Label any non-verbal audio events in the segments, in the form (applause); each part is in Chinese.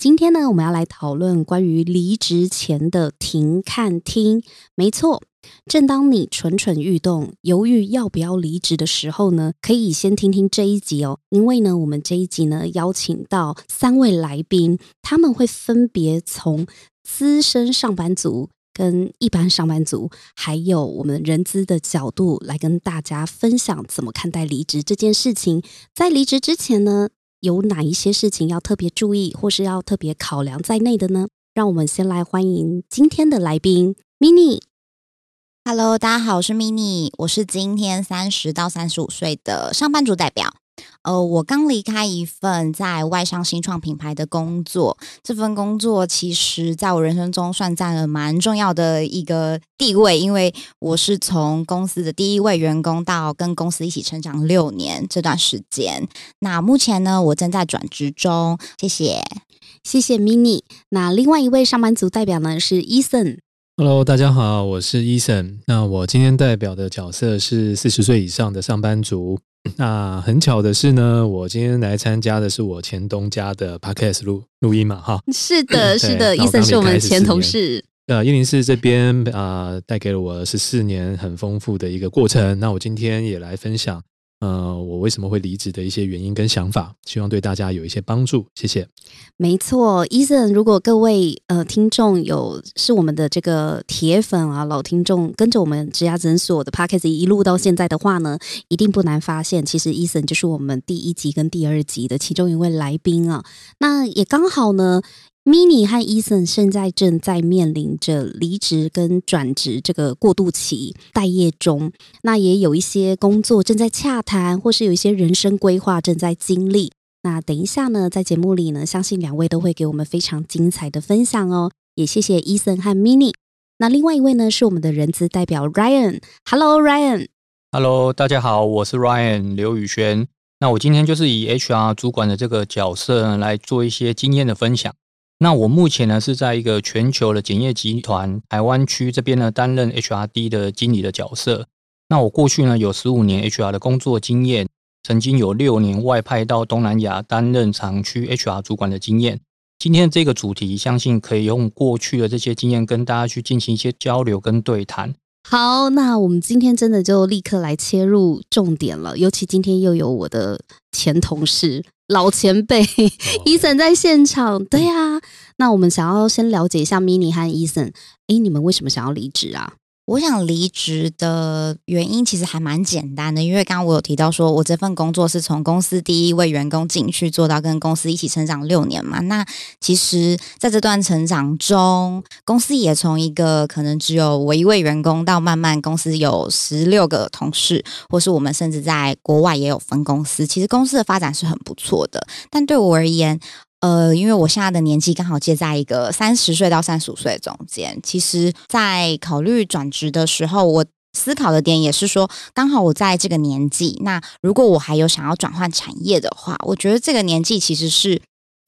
今天呢，我们要来讨论关于离职前的停看听。没错。正当你蠢蠢欲动、犹豫要不要离职的时候呢，可以先听听这一集哦。因为呢，我们这一集呢邀请到三位来宾，他们会分别从资深上班族、跟一般上班族，还有我们人资的角度来跟大家分享怎么看待离职这件事情。在离职之前呢，有哪一些事情要特别注意，或是要特别考量在内的呢？让我们先来欢迎今天的来宾，Mini。Hello，大家好，我是 Mini，我是今天三十到三十五岁的上班族代表。呃，我刚离开一份在外商新创品牌的工作，这份工作其实在我人生中算占了蛮重要的一个地位，因为我是从公司的第一位员工到跟公司一起成长六年这段时间。那目前呢，我正在转职中。谢谢，谢谢 Mini。那另外一位上班族代表呢是 Eason。Hello，大家好，我是 Eason。那我今天代表的角色是四十岁以上的上班族。那很巧的是呢，我今天来参加的是我前东家的 Podcast 录录音嘛，哈。是的，是的，Eason 是我们前同事。呃，伊林市这边啊，带给了我十四年很丰富的一个过程。那我今天也来分享。呃，我为什么会离职的一些原因跟想法，希望对大家有一些帮助。谢谢。没错，伊森，如果各位呃听众有是我们的这个铁粉啊，老听众跟着我们职涯诊所的 p a c k a g e 一路到现在的话呢，一定不难发现，其实伊森就是我们第一集跟第二集的其中一位来宾啊。那也刚好呢。Mini 和 Eason 现在正在面临着离职跟转职这个过渡期待业中，那也有一些工作正在洽谈，或是有一些人生规划正在经历。那等一下呢，在节目里呢，相信两位都会给我们非常精彩的分享哦。也谢谢 Eason 和 Mini。那另外一位呢，是我们的人资代表 Ryan。Hello Ryan。Hello，大家好，我是 Ryan 刘宇轩。那我今天就是以 HR 主管的这个角色来做一些经验的分享。那我目前呢是在一个全球的检验集团台湾区这边呢担任 HRD 的经理的角色。那我过去呢有十五年 HR 的工作经验，曾经有六年外派到东南亚担任厂区 HR 主管的经验。今天这个主题，相信可以用过去的这些经验跟大家去进行一些交流跟对谈。好，那我们今天真的就立刻来切入重点了，尤其今天又有我的前同事。老前辈伊森在现场，对呀。那我们想要先了解一下 Mini 和伊森，哎，你们为什么想要离职啊？我想离职的原因其实还蛮简单的，因为刚刚我有提到说，我这份工作是从公司第一位员工进去做到跟公司一起成长六年嘛。那其实在这段成长中，公司也从一个可能只有我一位员工，到慢慢公司有十六个同事，或是我们甚至在国外也有分公司。其实公司的发展是很不错的，但对我而言，呃，因为我现在的年纪刚好介在一个三十岁到三十五岁中间，其实，在考虑转职的时候，我思考的点也是说，刚好我在这个年纪，那如果我还有想要转换产业的话，我觉得这个年纪其实是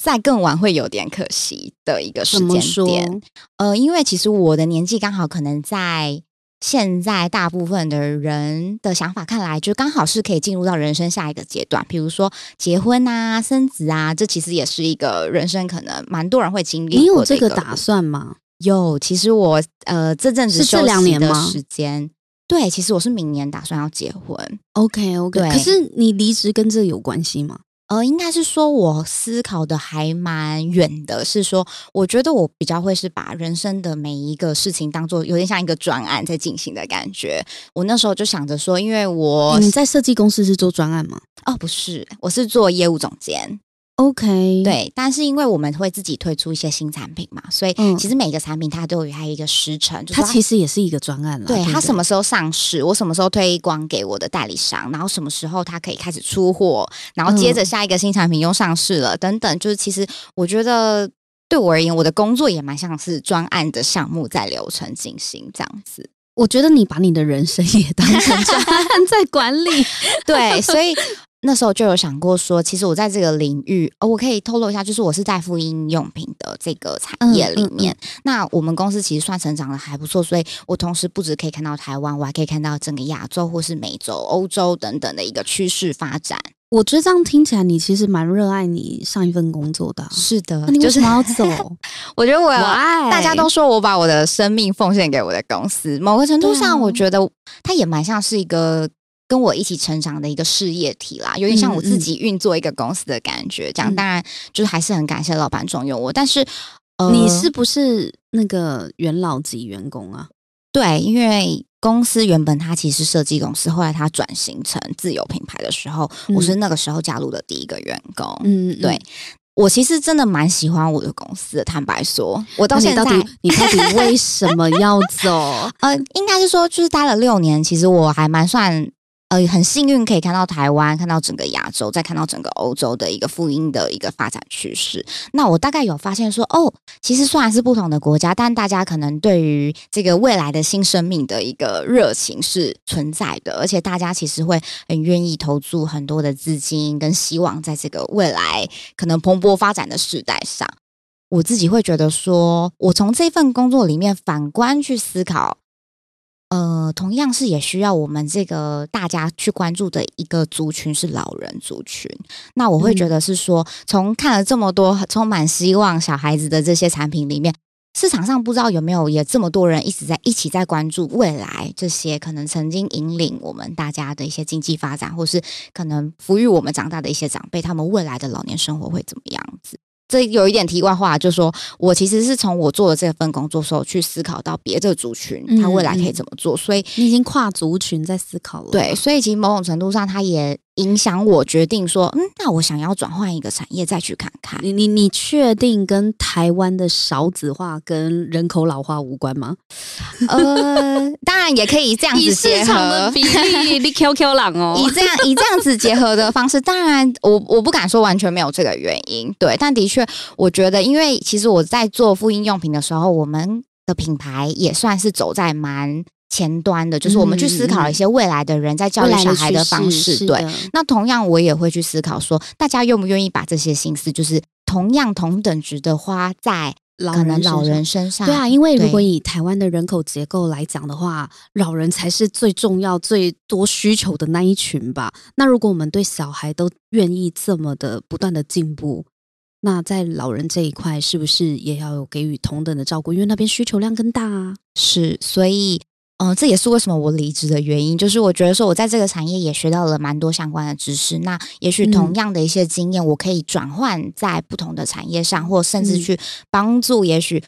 再更晚会有点可惜的一个时间点。呃，因为其实我的年纪刚好可能在。现在大部分的人的想法看来，就刚好是可以进入到人生下一个阶段，比如说结婚啊、生子啊，这其实也是一个人生可能蛮多人会经历。你有这个打算吗？有，其实我呃这阵子是这两年的时间，对，其实我是明年打算要结婚。OK OK，可是你离职跟这有关系吗？呃，应该是说，我思考的还蛮远的，是说，我觉得我比较会是把人生的每一个事情当做有点像一个专案在进行的感觉。我那时候就想着说，因为我你在设计公司是做专案吗？哦，不是，我是做业务总监。OK，对，但是因为我们会自己推出一些新产品嘛，所以其实每个产品它都有它一个时程，它其实也是一个专案了。对，它什么时候上市，我什么时候推广给我的代理商，然后什么时候它可以开始出货，然后接着下一个新产品又上市了，等等，就是其实我觉得。对我而言，我的工作也蛮像是专案的项目在流程进行这样子。我觉得你把你的人生也当成专案在管理，(laughs) 对，所以那时候就有想过说，其实我在这个领域，哦，我可以透露一下，就是我是在妇婴用品的这个产业里面。那我们公司其实算成长的还不错，所以我同时不止可以看到台湾，我还可以看到整个亚洲或是美洲、欧洲等等的一个趋势发展。我觉得这样听起来，你其实蛮热爱你上一份工作的。是的，那你为什么要走？(laughs) 我觉得我我爱大家都说我把我的生命奉献给我的公司，某个程度上，我觉得它也蛮像是一个跟我一起成长的一个事业体啦，有点像我自己运作一个公司的感觉。这样，当然就是还是很感谢老板重用我，但是你是不是那个元老级员工啊？对，因为。公司原本它其实设计公司，后来它转型成自有品牌的时候，我是那个时候加入的第一个员工。嗯，对我其实真的蛮喜欢我的公司的。坦白说，我到现在，你到底为什么要走？(laughs) 呃，应该是说，就是待了六年，其实我还蛮算。呃，很幸运可以看到台湾，看到整个亚洲，再看到整个欧洲的一个福音的一个发展趋势。那我大概有发现说，哦，其实虽然是不同的国家，但大家可能对于这个未来的新生命的一个热情是存在的，而且大家其实会很愿意投注很多的资金跟希望在这个未来可能蓬勃发展的时代上。我自己会觉得说，我从这份工作里面反观去思考。呃，同样是也需要我们这个大家去关注的一个族群是老人族群。那我会觉得是说，从看了这么多充满希望小孩子的这些产品里面，市场上不知道有没有也这么多人一直在一起在关注未来这些可能曾经引领我们大家的一些经济发展，或是可能抚育我们长大的一些长辈，他们未来的老年生活会怎么样子？这有一点题外话，就是说我其实是从我做的这份工作时候去思考到别的族群，他未来可以怎么做，所以你已经跨族群在思考了。对，所以其实某种程度上，他也。影响我决定说，嗯，那我想要转换一个产业再去看看。你你你确定跟台湾的少子化跟人口老化无关吗？(laughs) 呃，当然也可以这样子结合比例，你 QQ 朗哦，以这样以这样子结合的方式，当然我我不敢说完全没有这个原因，对，但的确我觉得，因为其实我在做复印用品的时候，我们的品牌也算是走在蛮。前端的，就是我们去思考一些未来的人在教育小孩的方式。对，那同样我也会去思考说，大家愿不愿意把这些心思，就是同样同等值的花在可能老人身上？对啊，因为如果以台湾的人口结构来讲的话，老人才是最重要、最多需求的那一群吧。那如果我们对小孩都愿意这么的不断的进步，那在老人这一块是不是也要有给予同等的照顾？因为那边需求量更大啊。是，所以。嗯，这也是为什么我离职的原因，就是我觉得说我在这个产业也学到了蛮多相关的知识。那也许同样的一些经验，我可以转换在不同的产业上，或甚至去帮助，也许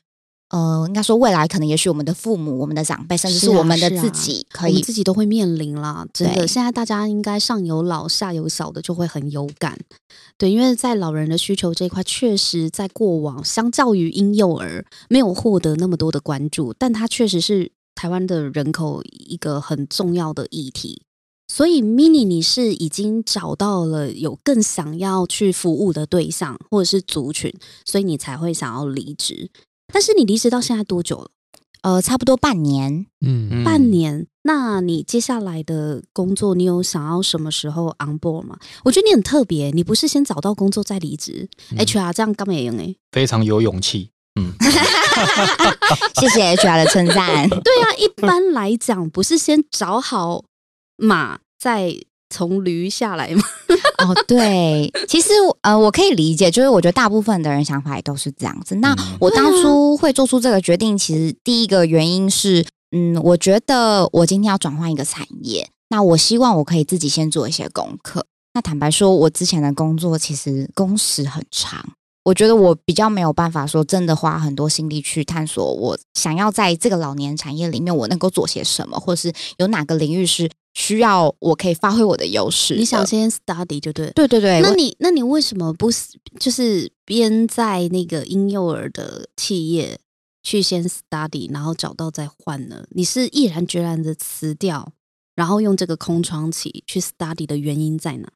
呃，应该说未来可能也许我们的父母、我们的长辈，甚至是我们的自己，可以自己都会面临了。真的，现在大家应该上有老下有小的，就会很有感。对，因为在老人的需求这一块，确实在过往相较于婴幼儿没有获得那么多的关注，但它确实是。台湾的人口一个很重要的议题，所以 mini 你是已经找到了有更想要去服务的对象或者是族群，所以你才会想要离职。但是你离职到现在多久了？呃，差不多半年。嗯，半年。那你接下来的工作，你有想要什么时候 on board 吗？我觉得你很特别，你不是先找到工作再离职？HR 这样干嘛用？哎，非常有勇气。嗯，(laughs) 谢谢 HR 的称赞。(laughs) 对啊，一般来讲不是先找好马再从驴下来吗？(laughs) 哦，对，其实呃，我可以理解，就是我觉得大部分的人想法也都是这样子。那我当初会做出这个决定，其实第一个原因是，嗯，我觉得我今天要转换一个产业，那我希望我可以自己先做一些功课。那坦白说，我之前的工作其实工时很长。我觉得我比较没有办法说真的花很多心力去探索，我想要在这个老年产业里面我能够做些什么，或是有哪个领域是需要我可以发挥我的优势。你想先 study 就对，对对对。那你那你为什么不就是边在那个婴幼儿的企业去先 study，然后找到再换呢？你是毅然决然的辞掉，然后用这个空窗期去 study 的原因在哪？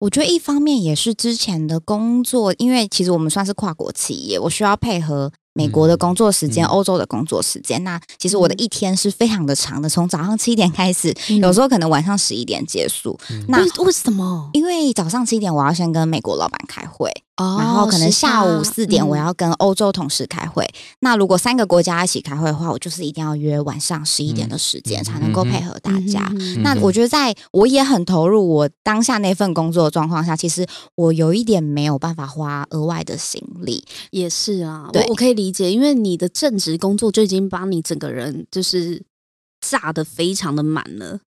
我觉得一方面也是之前的工作，因为其实我们算是跨国企业，我需要配合美国的工作时间、嗯欧洲的工作时间。那其实我的一天是非常的长的，从早上七点开始，嗯有时候可能晚上十一点结束。嗯那为为什么？因为早上七点我要先跟美国老板开会，哦然后可能下午四点我。要跟欧洲同事开会。那如果三个国家一起开会的话，我就是一定要约晚上十一点的时间，嗯才能够配合大家。那我觉得，在我也很投入我当下那份工作的状况下，其实我有一点没有办法花额外的心力。也是啊，我对我可以理解，因为你的正职工作就已经把你整个人就是炸的非常的满了。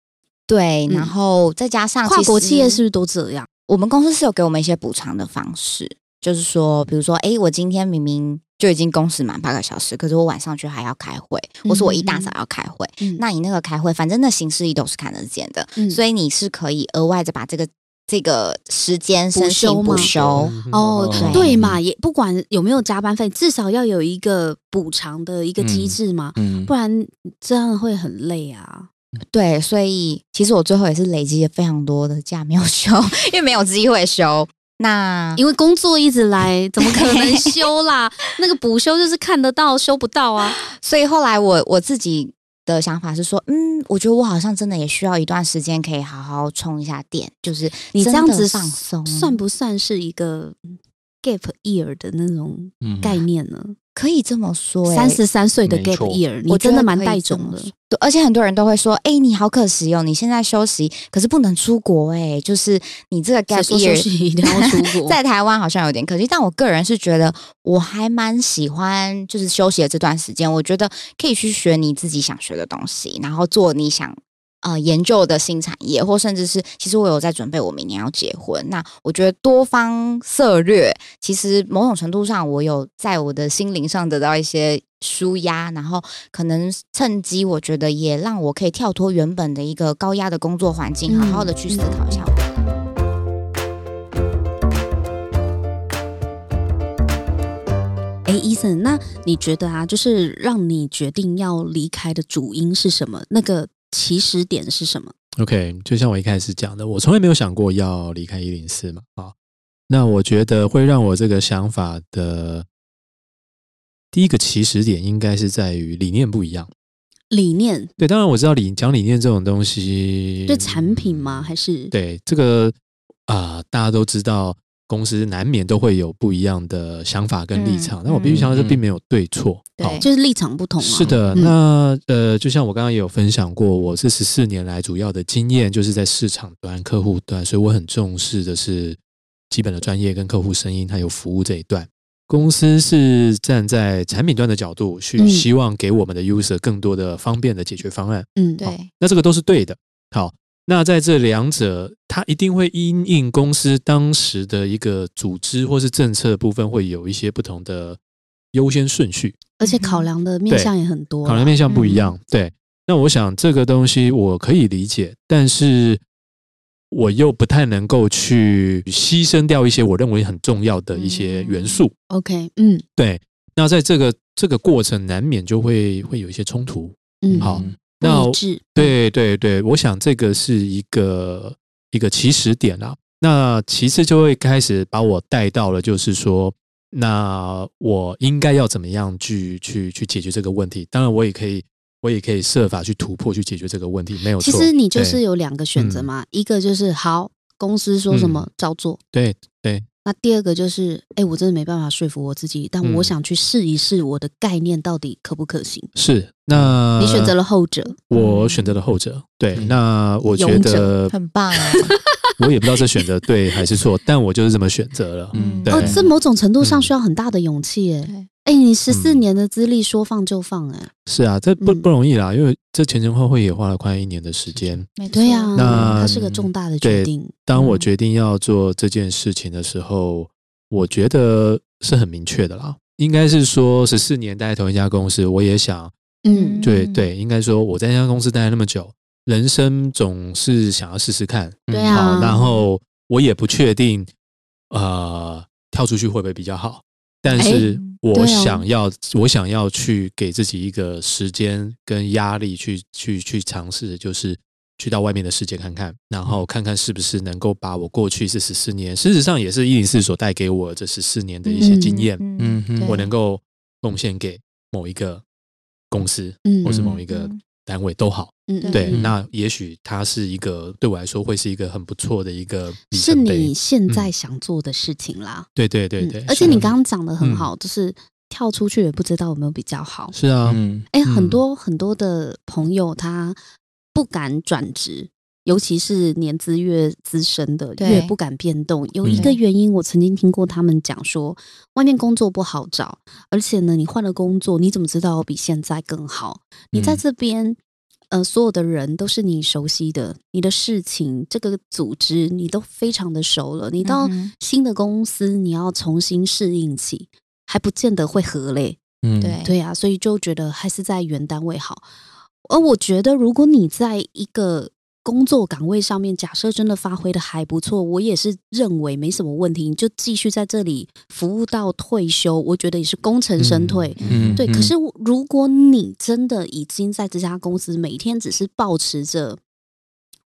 对，嗯然后再加上跨国企业是不是都这样？我们公司是有给我们一些补偿的方式，就是说，比如说，诶，我今天明明就已经工时满八个小时，可是我晚上却还要开会，或是我一大早要开会，嗯那你那个开会，反正那行事历都是看得见的，嗯所以你是可以额外的把这个这个时间补申请休吗补休。哦，对对嘛，也不管有没有加班费，至少要有一个补偿的一个机制嘛，嗯不然这样会很累啊。对，所以其实我最后也是累积了非常多的假没有休，(laughs) 因为没有机会休。那因为工作一直来，怎么可能休啦？(laughs) 那个补休就是看得到，休不到啊。(laughs) 所以后来我我自己的想法是说，嗯，我觉得我好像真的也需要一段时间可以好好充一下电，就是你这样子放松，算不算是一个 gap year 的那种嗯概念呢？可以这么说、欸？三十三岁的 gap 错 year，你我真的蛮带种的。对，而且很多人都会说，哎、你好可惜哦，你现在休息，可是不能出国、哎，就是你这个 gap year 息一定要出国？(laughs) 在台湾好像有点可惜，但我个人是觉得我还蛮喜欢，就是休息的这段时间，我觉得可以去学你自己想学的东西，然后做你想呃研究的新产业，或甚至是其实我有在准备我明年要结婚，那我觉得多方策略，其实某种程度上我有在我的心灵上得到一些。舒压，然后可能趁机，我觉得也让我可以跳脱原本的一个高压的工作环境，嗯好好的去思考一下哎，伊森，那你觉得啊，就是让你决定要离开的主因是什么？那个起始点是什么？OK，就像我一开始讲的，我从来没有想过要离开一零四嘛。啊，那我觉得会让我这个想法的第一个起始点，应该是在于理念不一样。理念对，当然我知道理讲理念这种东西，对产品吗？还是对这个啊、大家都知道，公司难免都会有不一样的想法跟立场。嗯那我必须强调，这嗯并没有对错。对就是立场不同啊？是的，嗯那呃，就像我刚刚也有分享过，我这十四年来主要的经验就是在市场端、客户端，所以我很重视的是基本的专业跟客户声音还有服务这一段。公司是站在产品端的角度去嗯希望给我们的 user 更多的方便的解决方案，嗯，对。那这个都是对的。好，那在这两者，它一定会因应公司当时的一个组织或是政策部分，会有一些不同的优先顺序。而且考量的面向也很多啊，考量面向不一样。对，那我想这个东西我可以理解，但是我又不太能够去牺牲掉一些我认为很重要的一些元素。OK，嗯对，那在这个这个过程难免就会会有一些冲突。嗯，好嗯那对对对，我想这个是一个一个起始点啊。那其次就会开始把我带到了，就是说，那我应该要怎么样去去去解决这个问题？当然，我也可以，我也可以设法去突破去解决这个问题，没有错。其实你就是有两个选择嘛，一个就是好，公司说什么嗯照做。对对那第二个就是，哎，我真的没办法说服我自己，但嗯我想去试一试我的概念到底可不可行。是。那你选择了后者，我选择了后者。对，嗯那我觉得很棒啊！我也不知道这选择对还是错，但我就是这么选择了。嗯对哦，这某种程度上嗯需要很大的勇气，哎你十四嗯年的资历说放就放，哎，是啊，这不嗯不容易啦，因为这前前后后也花了快一年的时间。对呀，那它是个重大的决定。当我嗯决定要做这件事情的时候，我觉得是很明确的啦。应该是说十四年待在同一家公司，我也想，嗯嗯对对，应该说我在那家公司待了那么久，人生总是想要试试看，对好，啊，然后我也不确定，呃，跳出去会不会比较好，但是我想要，我想要去给自己一个时间跟压力去去去尝试，就是去到外面的世界看看，然后看看是不是能够把我过去这十四年，事实上也是一零四所带给我这十四年的一些经验，嗯哼我能够贡献给某一个公司嗯或是某一个嗯单位都好。对，嗯那也许它是一个对我来说会是一个很不错的一个是你现在想做的事情啦。对对对对，嗯而且你刚刚讲的很嗯好，就是跳出去也不知道有没有比较好。是啊，嗯哎，嗯很多很多的朋友他不敢转职，尤其是年资越资深的，对越不敢变动。有一个嗯原因，我曾经听过他们讲说，外面工作不好找，而且呢，你换了工作，你怎么知道比现在更好？你在嗯这边。呃，所有的人都是你熟悉的，你的事情、这个组织你都非常的熟了。你到新的公司，你要重新适应起，还不见得会合嘞。嗯对对啊，所以就觉得还是在原单位好。而我觉得，如果你在一个工作岗位上面，假设真的发挥的还不错，我也是认为没什么问题，你就继续在这里服务到退休，我觉得也是功成身退。对，嗯嗯可是如果你真的已经在这家公司每天只是保持着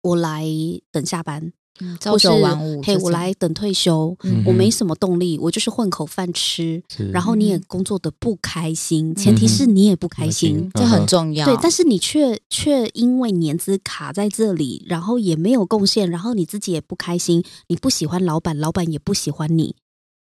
我来等下班，嗯朝或是九晚五嘿，我来等退休，嗯我没什么动力，我就是混口饭吃。然后你也嗯工作的不开心，前提是你也不开心嗯，这很重要。对，但是你却却因为年资卡在这里，然后也没有贡献，然后你自己也不开心，你不喜欢老板，老板也不喜欢你，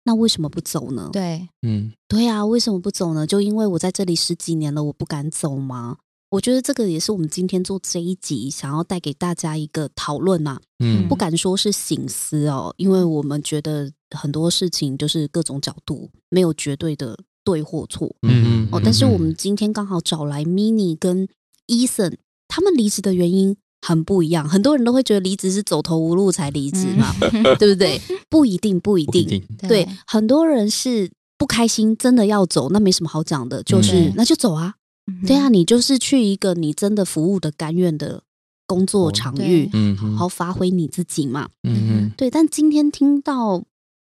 那为什么不走呢？对，嗯对啊，为什么不走呢？就因为我在这里十几年了，我不敢走吗？我觉得这个也是我们今天做这一集想要带给大家一个讨论呐、嗯不敢说是醒思哦，因为我们觉得很多事情就是各种角度，没有绝对的对或错。嗯嗯哦，但是我们今天刚好找来 Mini 跟 Eason，他们离职的原因很不一样。很多人都会觉得离职是走投无路才离职嘛，对不对？(laughs) 不一定，不一定。不一定对，很多人是不开心，真的要走，那没什么好讲的，就是、嗯那就走啊。嗯对啊，，你就是去一个你真的服务的甘愿的工作哦场域，嗯好好发挥你自己嘛。嗯对，但今天听到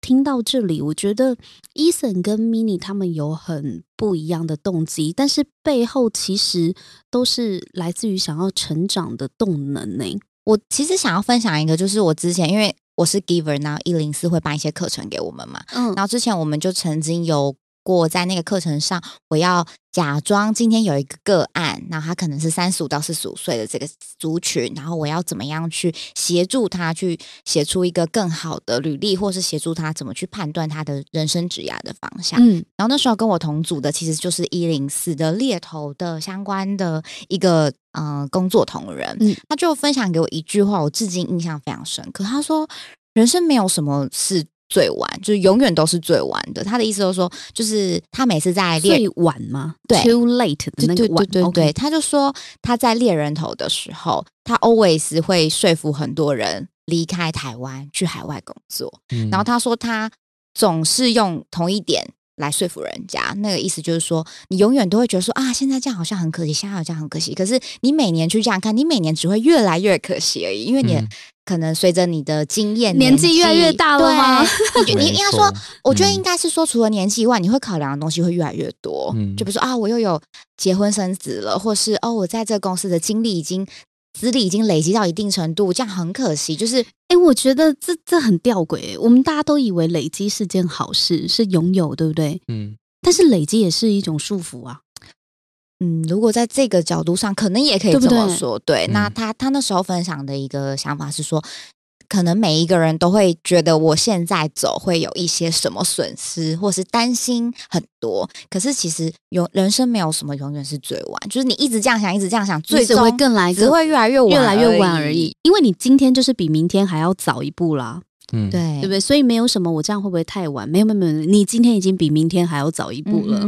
听到这里，我觉得 Eason 跟 Mini 他们有很不一样的动机，但是背后其实都是来自于想要成长的动能呢。我其实想要分享一个，就是我之前因为我是 giver，然后一零四会办一些课程给我们嘛，嗯。然后之前我们就曾经有过在那个课程上，我要假装今天有一个个案，那他可能是三十五到四十五岁的这个族群，然后我要怎么样去协助他去写出一个更好的履历，或是协助他怎么去判断他的人生职涯的方向。嗯然后那时候跟我同组的其实就是一零四的猎头的相关的一个呃工作同仁，嗯他就分享给我一句话，我至今印象非常深刻。他说：“人生没有什么是最晚，就是永远都是最晚的。”他的意思就是说，就是他每次在猎最晚吗？对，too late 的对对那个晚，对对他就说他在猎人头的时候，他 always 会说服很多人离开台湾去海外工作。嗯然后他说他总是用同一点来说服人家，那个意思就是说，你永远都会觉得说啊，现在这样好像很可惜，现在好像很可惜。可是你每年去这样看，你每年只会越来越可惜而已，因为你可能随着你的经验、年纪越来越大了吗对 (laughs) 你就你应该说，我觉得嗯应该是说，除了年纪以外，你会考量的东西会越来越多。嗯就比如说啊，我又有结婚生子了，或是哦，我在这个公司的经历已经资历已经累积到一定程度，这样很可惜。就是哎，我觉得这这很吊诡欸。我们大家都以为累积是件好事，是拥有，对不对？嗯但是累积也是一种束缚啊。嗯，如果在这个角度上，可能也可以这么对说。对，那嗯他他那时候分享的一个想法是说，可能每一个人都会觉得我现在走会有一些什么损失，或是担心很多。可是其实永人生没有什么永远是最晚，就是你一直这样想，一直这样想，最终会更来只会越来越晚，越来越晚而已。。因为你今天就是比明天还要早一步啦，嗯，对，对不对？所以没有什么我这样会不会太晚？没有没有没有，你今天已经比明天还要早一步了。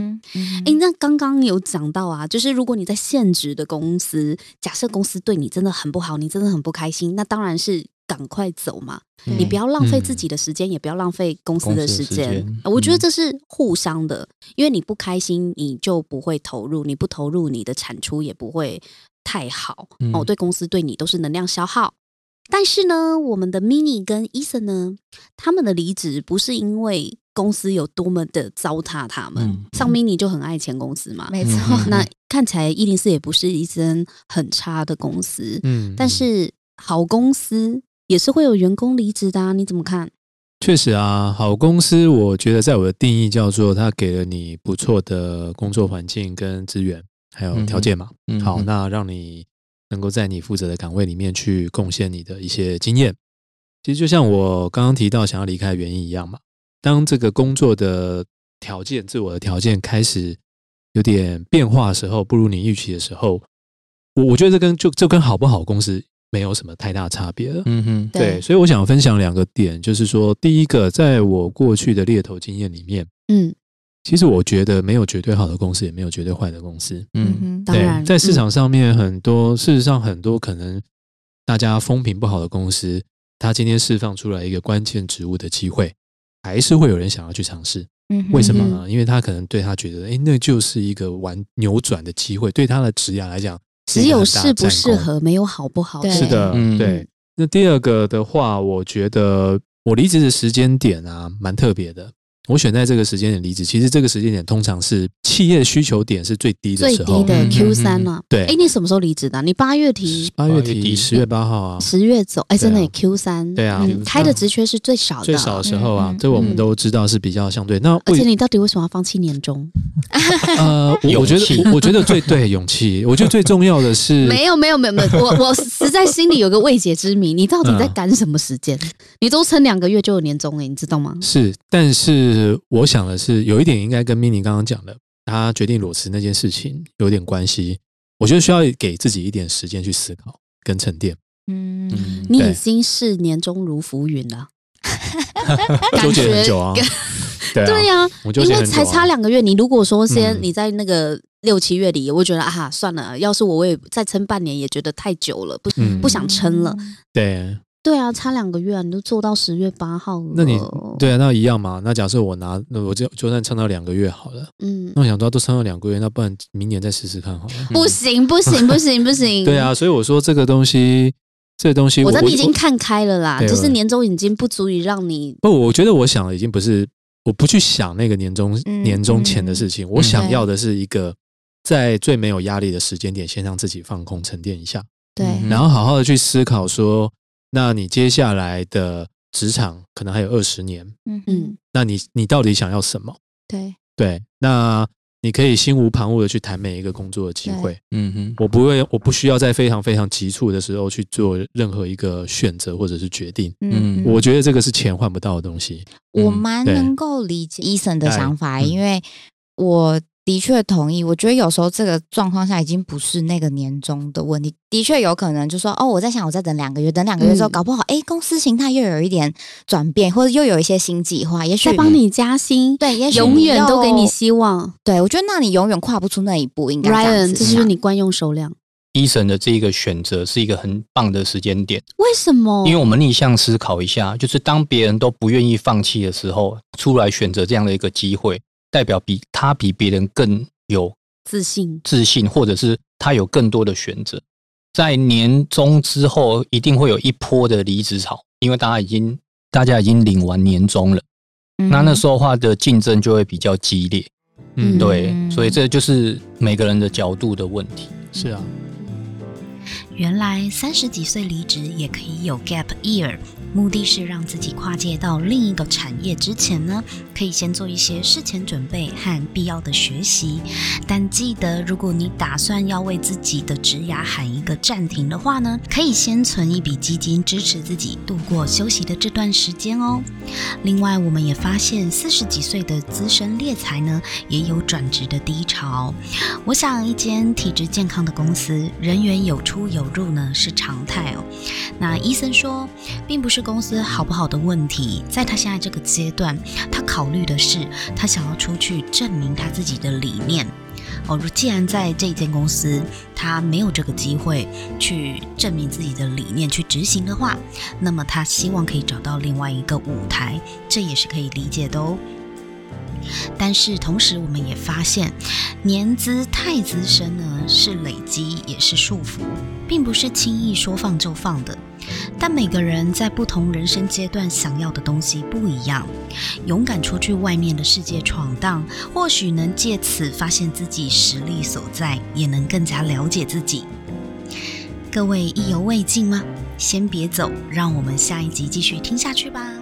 诶，那刚刚有讲到啊，就是如果你在现职的公司，假设公司对你真的很不好，你真的很不开心，那当然是赶快走嘛。你不要浪费嗯自己的时间，也不要浪费公司的时间我觉得嗯这是互相的，因为你不开心，你就不会投入，你不投入，你的产出也不会太好。嗯哦，对公司对你都是能量消耗。但是呢，我们的 Mini 跟 Eason 呢，他们的离职不是因为公司有多么的糟蹋他们。嗯。像 mini 就很爱前公司嘛，没错，嗯。那看起来一零四也不是一间很差的公司，嗯，但是好公司也是会有员工离职的、啊，你怎么看？确实啊，好公司，我觉得在我的定义叫做它给了你不错的工作环境跟资源，还有条件嘛。嗯。好，那让你能够在你负责的岗位里面去贡献你的一些经验。其实就像我刚刚提到想要离开的原因一样嘛，当这个工作的条件、自我的条件开始有点变化的时候，不如你预期的时候，我我觉得这跟就就跟好不好公司没有什么太大差别了。嗯哼，对，所以我想分享两个点，就是说，第一个，在我过去的猎头经验里面，嗯，其实我觉得没有绝对好的公司，也没有绝对坏的公司。嗯嗯当然，在市嗯场上面，很多、事实上很多可能大家风评不好的公司，它今天释放出来一个关键职务的机会，还是会有人想要去尝试。嗯为什么呢？因为他可能对他觉得，哎，那就是一个玩扭转的机会，对他的职业来讲，只有适不适合，没有好不好。是的，嗯对。那第二个的话，我觉得我离职的时间点啊，蛮特别的。我选在这个时间点离职，其实这个时间点通常是企业需求点是最低的最时候。低的嗯 Q 三嘛？对哎，你什么时候离职的？你八月提，八月底底，十月八号啊，十月走，哎，真的 Q 三，对啊嗯开的职缺是最少的，最少的时候啊嗯，这我们嗯都知道是比较相对。那而且你到底为什么要放弃年终？(laughs) 呃，我我觉勇气得我我觉得最对勇气，我觉得最重要的是 (laughs) 没有没有没有没有，我我实在心里有个未解之谜，你到底在嗯赶什么时间？你都撑两个月就有年终了，你知道吗？是，但是我想的是，有一点应该跟 mini 刚刚讲的，他决定裸辞那件事情有点关系。我觉得需要给自己一点时间去思考跟沉淀。嗯嗯你已对经是年终如浮云了，(laughs) 纠结很久啊，对呀、因为才差两个月。你如果说先嗯你在那个六七月底，我会觉得啊，算了，要是我我也再撑半年，也觉得太久了，不、嗯不想撑了。对，对啊，差两个月啊，你都做到十月八号了。那你对啊，那一样嘛。那假设我拿，那我就就算撑到两个月好了。嗯，那我想到都撑到两个月，那不然明年再试试看好了。不行不行不行不行。(laughs) 对啊，所以我说这个东西，这个东西我，我知道你已经看开了啦，就是年终已经不足以让你不，我觉得我想的已经不是，我不去想那个年终、嗯年终前的事情，我嗯想要的是一个在最没有压力的时间点，先让自己放空沉淀一下，对嗯然后好好的去思考说，那你接下来的职场可能还有二十年，嗯。嗯那你你到底想要什么？对。对，那你可以心无旁骛的去谈每一个工作的机会。嗯哼，我不会，我不需要在非常非常急促的时候去做任何一个选择或者是决定。嗯我觉得这个是钱换不到的东西。我蛮能够理解医生的哎想法，嗯。因为我的确同意。我觉得有时候这个状况下已经不是那个年终的问题，的确有可能就说哦，我在想，我再等两个月，等两个月之后，嗯搞不好哎，公司形态又有一点转变，或者又有一些新计划，也许再帮你加薪，对，也许永你远都给你希望。对我觉得那你永远跨不出那一步，应该这样 Ryan，子这就是想你惯用手量。医生的这一个选择是一个很棒的时间点，为什么？因为我们逆向思考一下，就是当别人都不愿意放弃的时候，出来选择这样的一个机会，代表比他比别人更有自信。自信，或者是他有更多的选择。在年终之后，一定会有一波的离职潮，因为大家已经大家已经领完年终了，嗯那那时候的话的竞争就会比较激烈。嗯对，所以这就是每个人的角度的问题。是啊，原来三十几岁离职也可以有 gap year，目的是让自己跨界到另一个产业之前呢，可以先做一些事前准备和必要的学习。但记得，如果你打算要为自己的职涯喊一个暂停的话呢，可以先存一笔基金支持自己度过休息的这段时间哦。另外，我们也发现四十几岁的资深猎才呢，也有转职的低潮。我想，一间体质健康的公司，人员有出有入呢是常态哦。那医生说，并不是公司好不好的问题，在他现在这个阶段，他考虑的是他想要出去证明他自己的理念。哦，如既然在这间公司他没有这个机会去证明自己的理念去执行的话，那么他希望可以找到另外一个舞台，这也是可以理解的哦。但是同时，我们也发现，年资太资深呢，是累积也是束缚，并不是轻易说放就放的。但每个人在不同人生阶段想要的东西不一样。勇敢出去外面的世界闯荡，或许能借此发现自己实力所在，也能更加了解自己。各位意犹未尽吗？先别走，让我们下一集继续听下去吧。